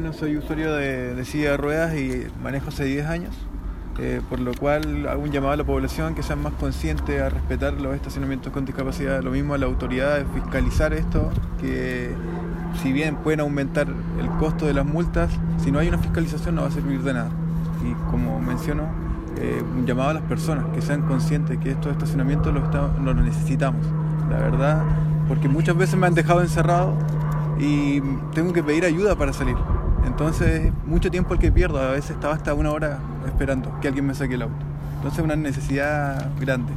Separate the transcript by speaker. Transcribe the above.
Speaker 1: bueno, soy usuario de, de silla de ruedas y manejo hace 10 años, eh, por lo cual hago un llamado a la población que sean más conscientes a respetar los estacionamientos con discapacidad, lo mismo a la autoridad de fiscalizar esto, que si bien pueden aumentar el costo de las multas, si no hay una fiscalización no va a servir de nada. Y como menciono, eh, un llamado a las personas que sean conscientes que estos estacionamientos los, los necesitamos, la verdad, porque muchas veces me han dejado encerrado y tengo que pedir ayuda para salir. Entonces, mucho tiempo el que pierdo, a veces estaba hasta una hora esperando que alguien me saque el auto. Entonces, una necesidad grande.